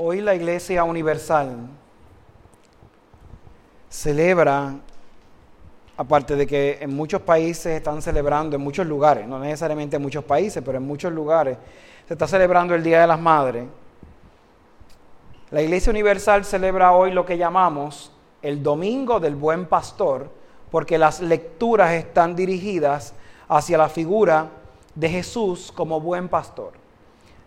Hoy la Iglesia Universal celebra, aparte de que en muchos países están celebrando, en muchos lugares, no necesariamente en muchos países, pero en muchos lugares, se está celebrando el Día de las Madres. La Iglesia Universal celebra hoy lo que llamamos el Domingo del Buen Pastor, porque las lecturas están dirigidas hacia la figura de Jesús como buen pastor.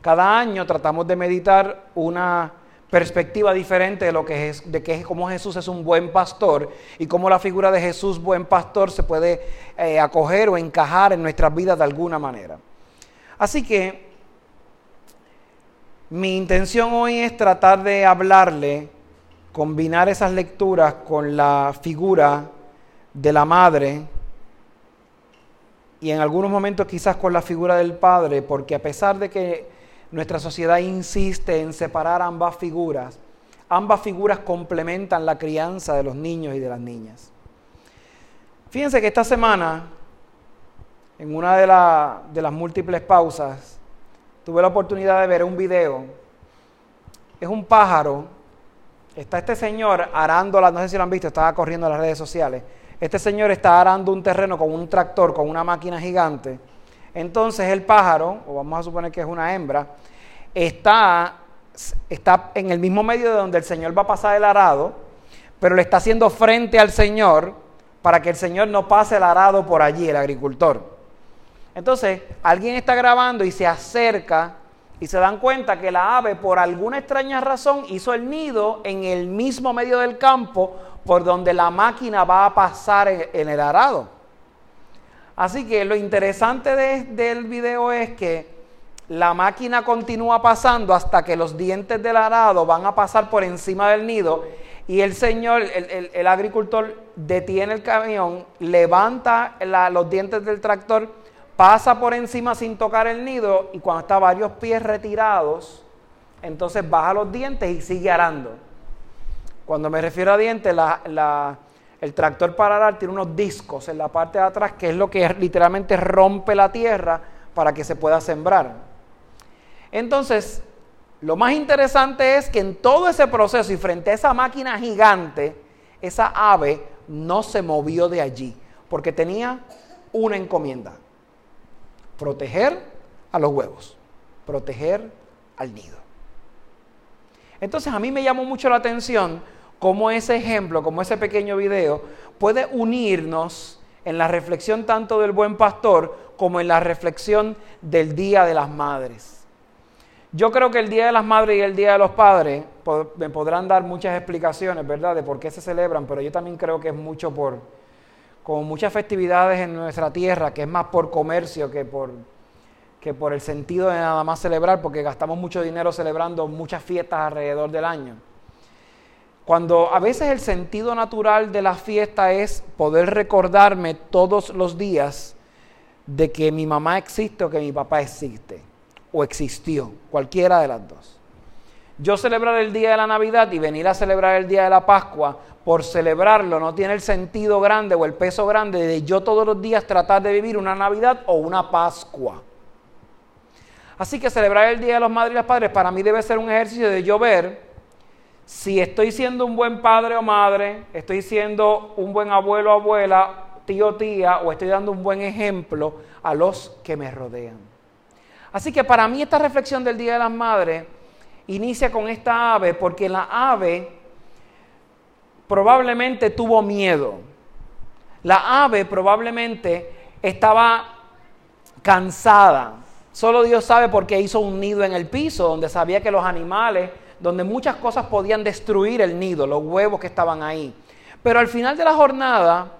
Cada año tratamos de meditar una perspectiva diferente de lo que es, de que cómo Jesús es un buen pastor y cómo la figura de Jesús buen pastor se puede eh, acoger o encajar en nuestras vidas de alguna manera. Así que mi intención hoy es tratar de hablarle, combinar esas lecturas con la figura de la madre y en algunos momentos quizás con la figura del padre, porque a pesar de que nuestra sociedad insiste en separar ambas figuras. Ambas figuras complementan la crianza de los niños y de las niñas. Fíjense que esta semana, en una de, las múltiples pausas, tuve la oportunidad de ver un video. Es un pájaro. Está este señor arándola, no sé si lo han visto, estaba corriendo en las redes sociales. Este señor está arando un terreno con un tractor, con una máquina gigante entonces el pájaro, o vamos a suponer que es una hembra, está, está en el mismo medio de donde el Señor va a pasar el arado, pero le está haciendo frente al Señor para que el Señor no pase el arado por allí, el agricultor. Entonces, alguien está grabando y se acerca y se dan cuenta que la ave, por alguna extraña razón, hizo el nido en el mismo medio del campo por donde la máquina va a pasar en el arado. Así que lo interesante del video es que la máquina continúa pasando hasta que los dientes del arado van a pasar por encima del nido y el señor, el, agricultor, detiene el camión, levanta los dientes del tractor, pasa por encima sin tocar el nido y cuando está varios pies retirados, entonces baja los dientes y sigue arando. Cuando me refiero a dientes, la el tractor para tiene unos discos en la parte de atrás que es lo que literalmente rompe la tierra para que se pueda sembrar. Entonces, lo más interesante es que en todo ese proceso y frente a esa máquina gigante, esa ave no se movió de allí, porque tenía una encomienda, proteger a los huevos, proteger al nido. Entonces a mí me llamó mucho la atención cómo ese ejemplo, como ese pequeño video, puede unirnos en la reflexión tanto del buen pastor como en la reflexión del Día de las Madres. Yo creo que el Día de las Madres y el Día de los Padres me podrán dar muchas explicaciones, ¿verdad?, de por qué se celebran, pero yo también creo que es mucho por, como muchas festividades en nuestra tierra, que es más por comercio que por, que por el sentido de nada más celebrar, porque gastamos mucho dinero celebrando muchas fiestas alrededor del año. Cuando a veces el sentido natural de la fiesta es poder recordarme todos los días de que mi mamá existe o que mi papá existe o existió, cualquiera de las dos. Yo celebrar el día de la Navidad y venir a celebrar el día de la Pascua, por celebrarlo no tiene el sentido grande o el peso grande de yo todos los días tratar de vivir una Navidad o una Pascua. Así que celebrar el Día de los Madres y los Padres para mí debe ser un ejercicio de yo ver si estoy siendo un buen padre o madre, estoy siendo un buen abuelo o abuela, tío tía, o estoy dando un buen ejemplo a los que me rodean. Así que para mí esta reflexión del Día de las Madres inicia con esta ave, porque la ave probablemente tuvo miedo. La ave probablemente estaba cansada. Solo Dios sabe por qué hizo un nido en el piso, donde sabía que los animales donde muchas cosas podían destruir el nido, los huevos que estaban ahí. Pero al final de la jornada,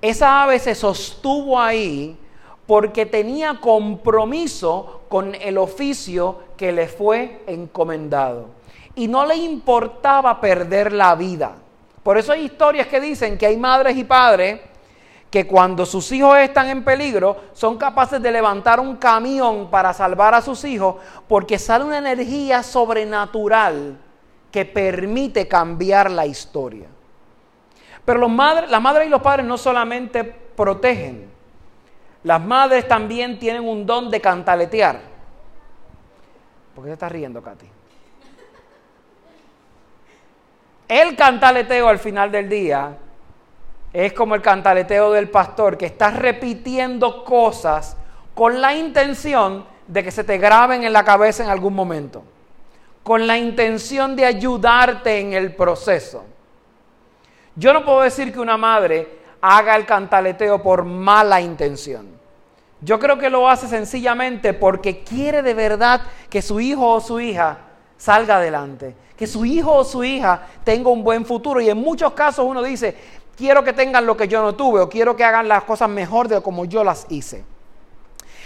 esa ave se sostuvo ahí porque tenía compromiso con el oficio que le fue encomendado. Y no le importaba perder la vida. Por eso hay historias que dicen que hay madres y padres que cuando sus hijos están en peligro son capaces de levantar un camión para salvar a sus hijos porque sale una energía sobrenatural que permite cambiar la historia. Pero los madres, las madres y los padres no solamente protegen, las madres también tienen un don de cantaletear. ¿Por qué te estás riendo, Katy? El cantaleteo al final del día es como el cantaleteo del pastor, que está repitiendo cosas con la intención de que se te graben en la cabeza en algún momento, con la intención de ayudarte en el proceso. Yo no puedo decir que una madre haga el cantaleteo por mala intención. Yo creo que lo hace sencillamente porque quiere de verdad que su hijo o su hija salga adelante, que su hijo o su hija tenga un buen futuro. Y en muchos casos uno dice, quiero que tengan lo que yo no tuve o quiero que hagan las cosas mejor de como yo las hice.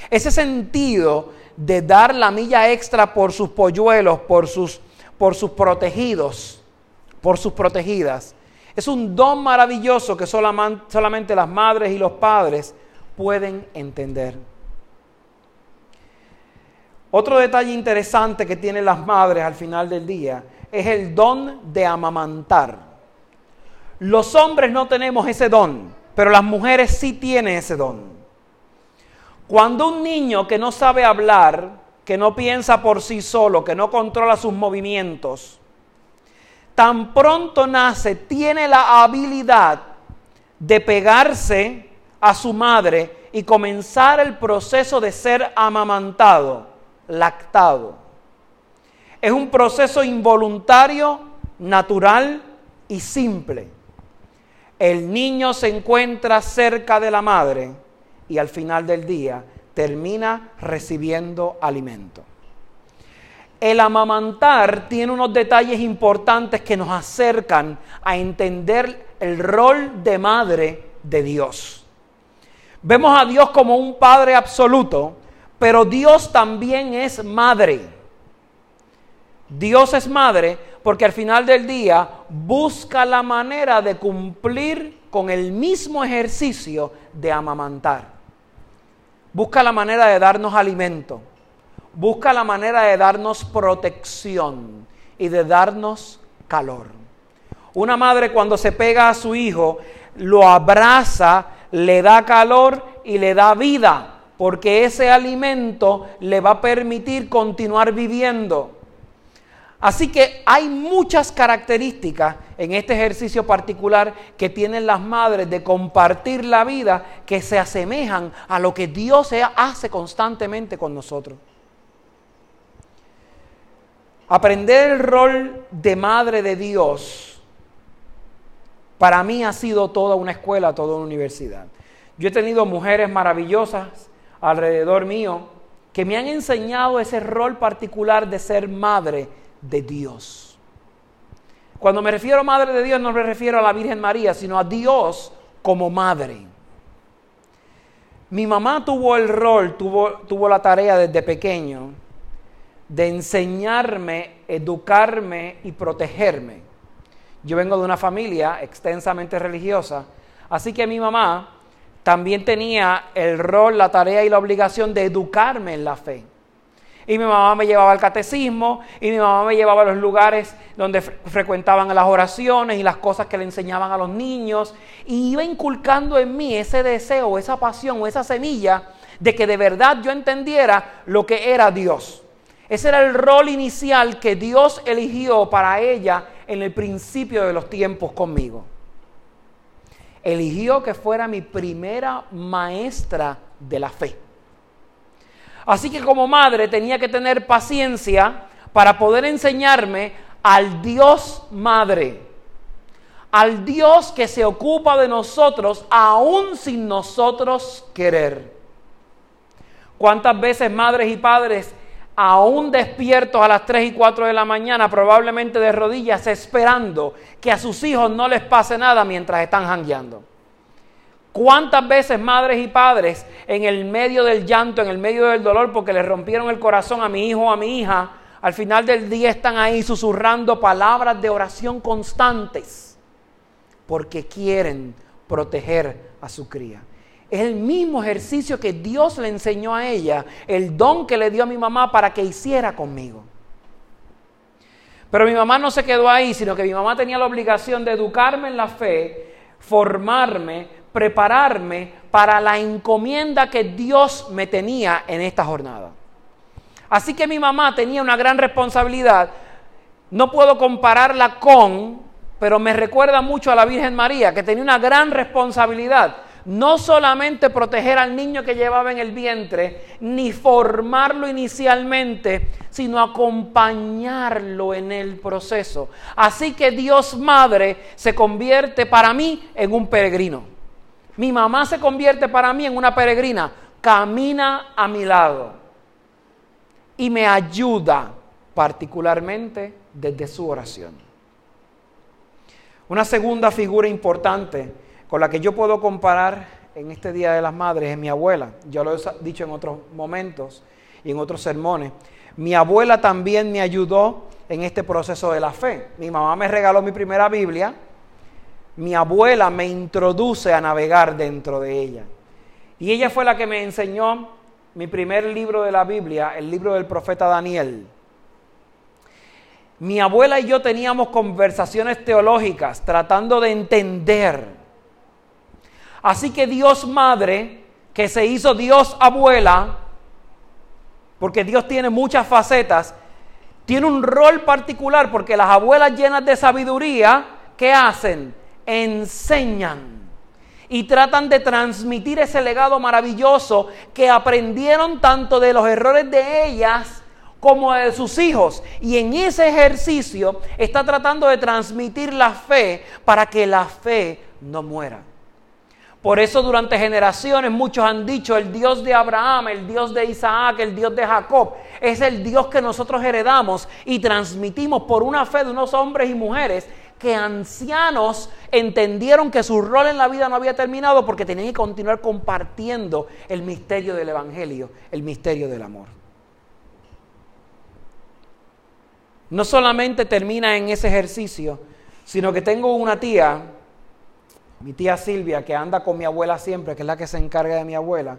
Ese sentido de dar la milla extra por sus polluelos, por sus, por sus protegidos, por sus protegidas, es un don maravilloso que solamente las madres y los padres pueden entender. Otro detalle interesante que tienen las madres al final del día es el don de amamantar. Los hombres no tenemos ese don, pero las mujeres sí tienen ese don. Cuando un niño que no sabe hablar, que no piensa por sí solo, que no controla sus movimientos, tan pronto nace, tiene la habilidad de pegarse a su madre y comenzar el proceso de ser amamantado, lactado. Es un proceso involuntario, natural y simple. El niño se encuentra cerca de la madre y al final del día termina recibiendo alimento. El amamantar tiene unos detalles importantes que nos acercan a entender el rol de madre de Dios. Vemos a Dios como un Padre absoluto, pero Dios también es madre. Dios es madre porque al final del día busca la manera de cumplir con el mismo ejercicio de amamantar. Busca la manera de darnos alimento busca la manera de darnos protección y de darnos calor. Una madre cuando se pega a su hijo, lo abraza, le da calor y le da vida, porque ese alimento le va a permitir continuar viviendo. Así que hay muchas características en este ejercicio particular que tienen las madres de compartir la vida que se asemejan a lo que Dios hace constantemente con nosotros. Aprender el rol de madre de Dios para mí ha sido toda una escuela, toda una universidad. Yo he tenido mujeres maravillosas alrededor mío que me han enseñado ese rol particular de ser madre de Dios. Cuando me refiero a madre de Dios no me refiero a la Virgen María, sino a Dios como madre. Mi mamá tuvo el rol, tuvo, tuvo la tarea desde pequeño de enseñarme, educarme y protegerme. Yo vengo de una familia extensamente religiosa, así que mi mamá también tenía el rol, la tarea y la obligación de educarme en la fe. Y mi mamá me llevaba al catecismo, y mi mamá me llevaba a los lugares donde frecuentaban las oraciones y las cosas que le enseñaban a los niños, y iba inculcando en mí ese deseo, esa pasión o esa semilla de que de verdad yo entendiera lo que era Dios. Ese era el rol inicial que Dios eligió para ella en el principio de los tiempos conmigo. Eligió que fuera mi primera maestra de la fe. Así que como madre tenía que tener paciencia para poder enseñarme al Dios madre, al Dios que se ocupa de nosotros aún sin nosotros querer. ¿Cuántas veces madres y padres aún despiertos a las 3 y 4 de la mañana, probablemente de rodillas, esperando que a sus hijos no les pase nada mientras están jangueando. ¿Cuántas veces madres y padres en el medio del llanto, en el medio del dolor, porque les rompieron el corazón a mi hijo o a mi hija, al final del día están ahí susurrando palabras de oración constantes, porque quieren proteger a su cría? Es el mismo ejercicio que Dios le enseñó a ella, el don que le dio a mi mamá para que hiciera conmigo. Pero mi mamá no se quedó ahí, sino que mi mamá tenía la obligación de educarme en la fe, formarme, prepararme para la encomienda que Dios me tenía en esta jornada. Así que mi mamá tenía una gran responsabilidad. No puedo compararla con pero me recuerda mucho a la Virgen María, que tenía una gran responsabilidad. No solamente proteger al niño que llevaba en el vientre, ni formarlo inicialmente, sino acompañarlo en el proceso. Así que Dios Madre se convierte para mí en un peregrino. Mi mamá se convierte para mí en una peregrina. Camina a mi lado y me ayuda particularmente desde su oración. Una segunda figura importante con la que yo puedo comparar en este Día de las Madres es mi abuela. Yo lo he dicho en otros momentos y en otros sermones. Mi abuela también me ayudó en este proceso de la fe. Mi mamá me regaló mi primera Biblia. Mi abuela me introduce a navegar dentro de ella. Y ella fue la que me enseñó mi primer libro de la Biblia, el libro del profeta Daniel. Mi abuela y yo teníamos conversaciones teológicas tratando de entender. Así que Dios Madre, que se hizo Dios Abuela, porque Dios tiene muchas facetas, tiene un rol particular porque las abuelas llenas de sabiduría, ¿qué hacen? Enseñan y tratan de transmitir ese legado maravilloso que aprendieron tanto de los errores de ellas como de sus hijos. Y en ese ejercicio está tratando de transmitir la fe para que la fe no muera. Por eso durante generaciones muchos han dicho el Dios de Abraham, el Dios de Isaac, el Dios de Jacob, es el Dios que nosotros heredamos y transmitimos por una fe de unos hombres y mujeres que ancianos entendieron que su rol en la vida no había terminado porque tenían que continuar compartiendo el misterio del Evangelio, el misterio del amor. No solamente termina en ese ejercicio, sino que tengo una tía, mi tía Silvia, que anda con mi abuela siempre, que es la que se encarga de mi abuela,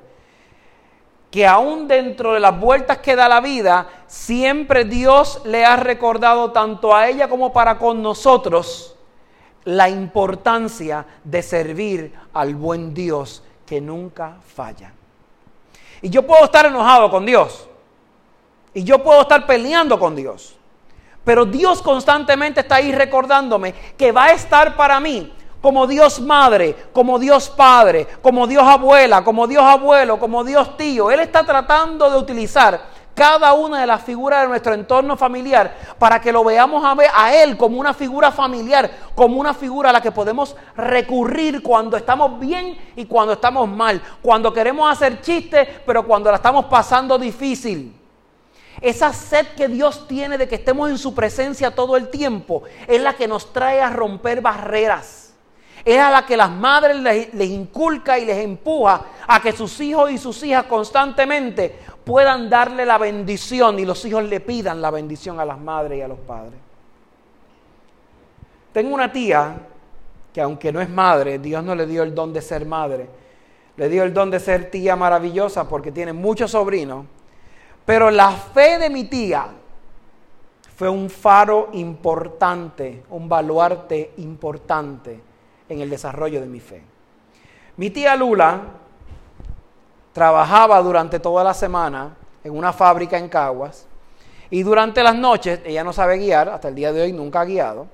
que aún dentro de las vueltas que da la vida, siempre Dios le ha recordado tanto a ella como para con nosotros la importancia de servir al buen Dios que nunca falla. Y yo puedo estar enojado con Dios. Y yo puedo estar peleando con Dios. Pero Dios constantemente está ahí recordándome que va a estar para mí como Dios madre, como Dios padre, como Dios abuela, como Dios abuelo, como Dios tío. Él está tratando de utilizar cada una de las figuras de nuestro entorno familiar para que lo veamos a, a Él como una figura familiar, como una figura a la que podemos recurrir cuando estamos bien y cuando estamos mal, cuando queremos hacer chistes, pero cuando la estamos pasando difícil. Esa sed que Dios tiene de que estemos en su presencia todo el tiempo es la que nos trae a romper barreras. Es a la que las madres les, inculca y les empuja a que sus hijos y sus hijas constantemente puedan darle la bendición y los hijos le pidan la bendición a las madres y a los padres. Tengo una tía que aunque no es madre, Dios no le dio el don de ser madre, le dio el don de ser tía maravillosa porque tiene muchos sobrinos. Pero la fe de mi tía fue un faro importante, un baluarte importante en el desarrollo de mi fe. Mi tía Lula trabajaba durante toda la semana en una fábrica en Caguas y durante las noches, ella no sabe guiar, hasta el día de hoy nunca ha guiado,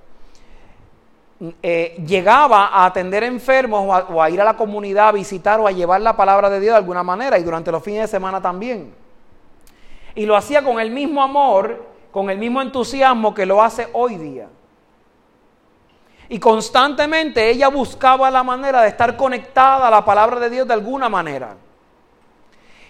eh, llegaba a atender enfermos o o a ir a la comunidad a visitar o a llevar la palabra de Dios de alguna manera y durante los fines de semana también. Y lo hacía con el mismo amor, con el mismo entusiasmo que lo hace hoy día. Y constantemente ella buscaba la manera de estar conectada a la palabra de Dios de alguna manera.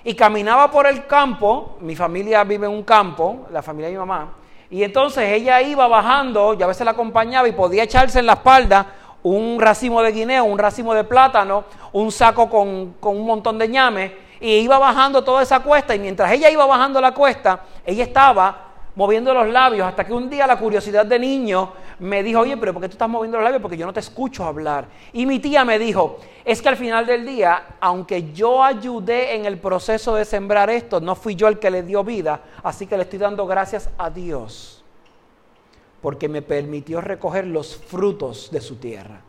Y caminaba por el campo, mi familia vive en un campo, la familia de mi mamá, y entonces ella iba bajando, y a veces la acompañaba y podía echarse en la espalda un racimo de guineo, un racimo de plátano, un saco con, con un montón de ñame, y iba bajando toda esa cuesta y mientras ella iba bajando la cuesta, ella estaba moviendo los labios hasta que un día la curiosidad de niño me dijo, oye, pero ¿por qué tú estás moviendo los labios? Porque yo no te escucho hablar. Y mi tía me dijo, es que al final del día, aunque yo ayudé en el proceso de sembrar esto, no fui yo el que le dio vida, así que le estoy dando gracias a Dios, porque me permitió recoger los frutos de su tierra.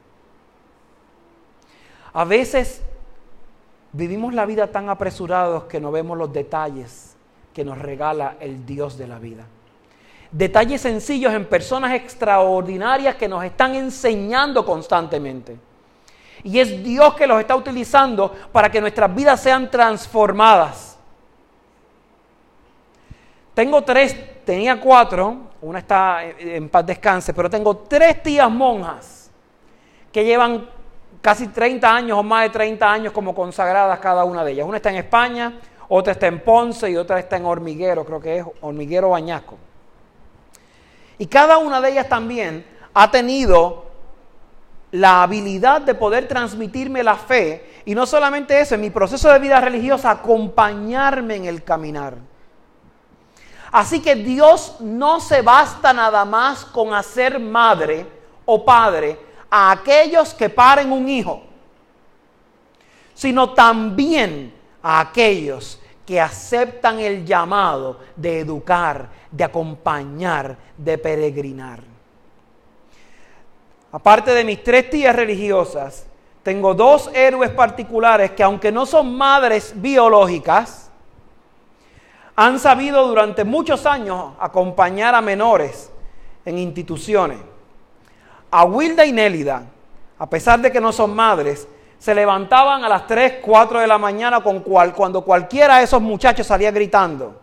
A veces Vivimos la vida tan apresurados que no vemos los detalles que nos regala el Dios de la vida. Detalles sencillos en personas extraordinarias que nos están enseñando constantemente. Y es Dios que los está utilizando para que nuestras vidas sean transformadas. Tengo tres, tenía cuatro, una está en paz descanse, pero tengo tres tías monjas que llevan casi 30 años o más de 30 años como consagradas cada una de ellas. Una está en España, otra está en Ponce y otra está en Hormiguero, creo que es Hormiguero Bañasco. Y cada una de ellas también ha tenido la habilidad de poder transmitirme la fe y no solamente eso, en mi proceso de vida religiosa, acompañarme en el caminar. Así que Dios no se basta nada más con hacer madre o padre a aquellos que paren un hijo, sino también a aquellos que aceptan el llamado de educar, de acompañar, de peregrinar. Aparte de mis tres tías religiosas, tengo dos héroes particulares que aunque no son madres biológicas, han sabido durante muchos años acompañar a menores en instituciones. A Wilda y Nélida, a pesar de que no son madres, se levantaban a las 3, 4 de la mañana con cual, cuando cualquiera de esos muchachos salía gritando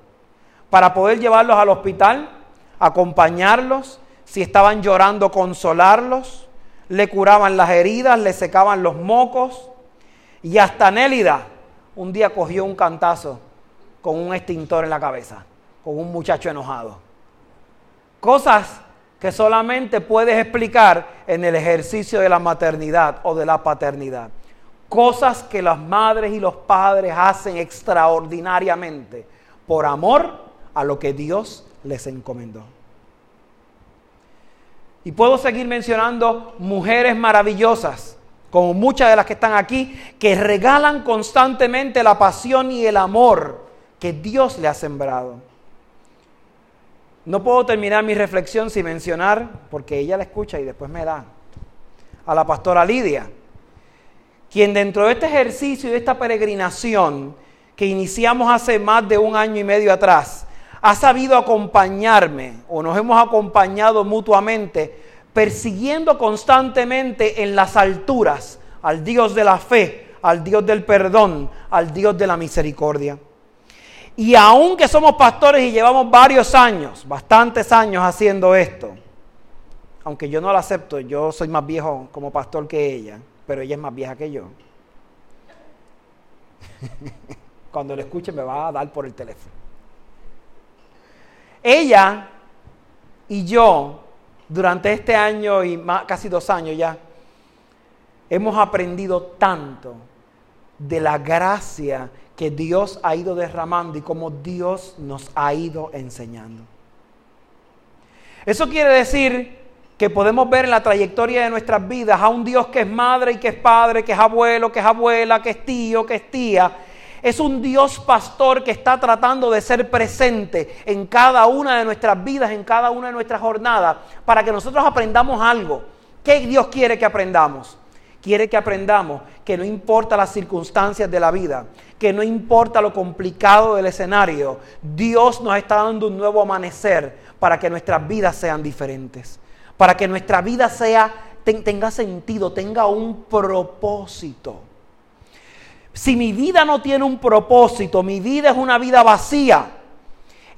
para poder llevarlos al hospital, acompañarlos, si estaban llorando, consolarlos, le curaban las heridas, le secaban los mocos y hasta Nélida un día cogió un cantazo con un extintor en la cabeza, con un muchacho enojado. Cosas que solamente puedes explicar en el ejercicio de la maternidad o de la paternidad. Cosas que las madres y los padres hacen extraordinariamente por amor a lo que Dios les encomendó. Y puedo seguir mencionando mujeres maravillosas, como muchas de las que están aquí, que regalan constantemente la pasión y el amor que Dios le ha sembrado. No puedo terminar mi reflexión sin mencionar, porque ella la escucha y después me da, a la pastora Lidia, quien dentro de este ejercicio y de esta peregrinación que iniciamos hace más de un año y medio atrás, ha sabido acompañarme o nos hemos acompañado mutuamente, persiguiendo constantemente en las alturas al Dios de la fe, al Dios del perdón, al Dios de la misericordia. Y aunque somos pastores y llevamos varios años, bastantes años haciendo esto, aunque yo no lo acepto, yo soy más viejo como pastor que ella, pero ella es más vieja que yo. Cuando lo escuche me va a dar por el teléfono. Ella y yo, durante este año y casi dos años ya, hemos aprendido tanto de la gracia que Dios ha ido derramando y cómo Dios nos ha ido enseñando. Eso quiere decir que podemos ver en la trayectoria de nuestras vidas a un Dios que es madre y que es padre, que es abuelo, que es abuela, que es tío, que es tía. Es un Dios pastor que está tratando de ser presente en cada una de nuestras vidas, en cada una de nuestras jornadas, para que nosotros aprendamos algo. ¿Qué Dios quiere que aprendamos? quiere que aprendamos que no importa las circunstancias de la vida, que no importa lo complicado del escenario, Dios nos está dando un nuevo amanecer para que nuestras vidas sean diferentes, para que nuestra vida sea tenga sentido, tenga un propósito. Si mi vida no tiene un propósito, mi vida es una vida vacía.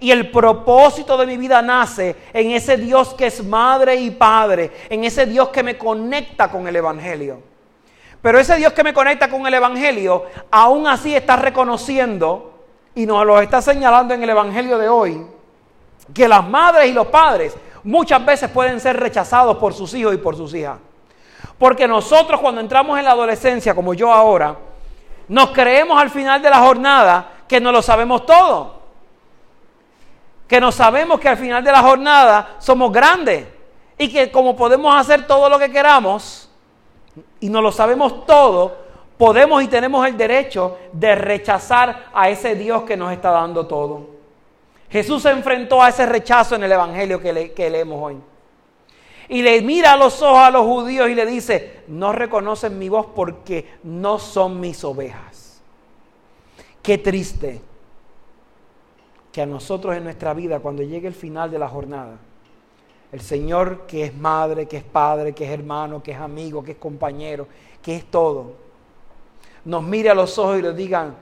Y el propósito de mi vida nace en ese Dios que es madre y padre, en ese Dios que me conecta con el Evangelio. Pero ese Dios que me conecta con el Evangelio, aún así está reconociendo y nos lo está señalando en el Evangelio de hoy, que las madres y los padres muchas veces pueden ser rechazados por sus hijos y por sus hijas. Porque nosotros cuando entramos en la adolescencia, como yo ahora, nos creemos al final de la jornada que no lo sabemos todo. Que no sabemos que al final de la jornada somos grandes y que como podemos hacer todo lo que queramos, y no lo sabemos todo, podemos y tenemos el derecho de rechazar a ese Dios que nos está dando todo. Jesús se enfrentó a ese rechazo en el Evangelio que, que leemos hoy. Y le mira a los ojos a los judíos y le dice, no reconocen mi voz porque no son mis ovejas. Qué triste que a nosotros en nuestra vida, cuando llegue el final de la jornada, el Señor que es madre, que es padre, que es hermano, que es amigo, que es compañero, que es todo, nos mire a los ojos y le digan,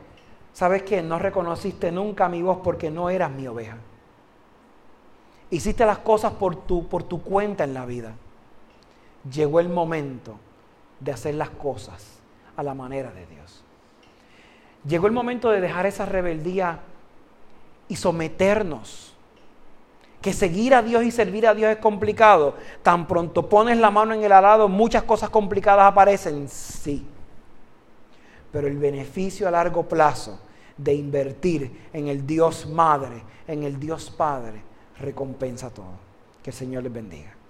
¿sabes qué? No reconociste nunca mi voz porque no eras mi oveja. Hiciste las cosas por tu, por tu cuenta en la vida. Llegó el momento de hacer las cosas a la manera de Dios. Llegó el momento de dejar esa rebeldía y someternos. Que seguir a Dios y servir a Dios es complicado. Tan pronto pones la mano en el arado, muchas cosas complicadas aparecen. Sí. Pero el beneficio a largo plazo de invertir en el Dios Madre, en el Dios Padre, recompensa todo. Que el Señor les bendiga.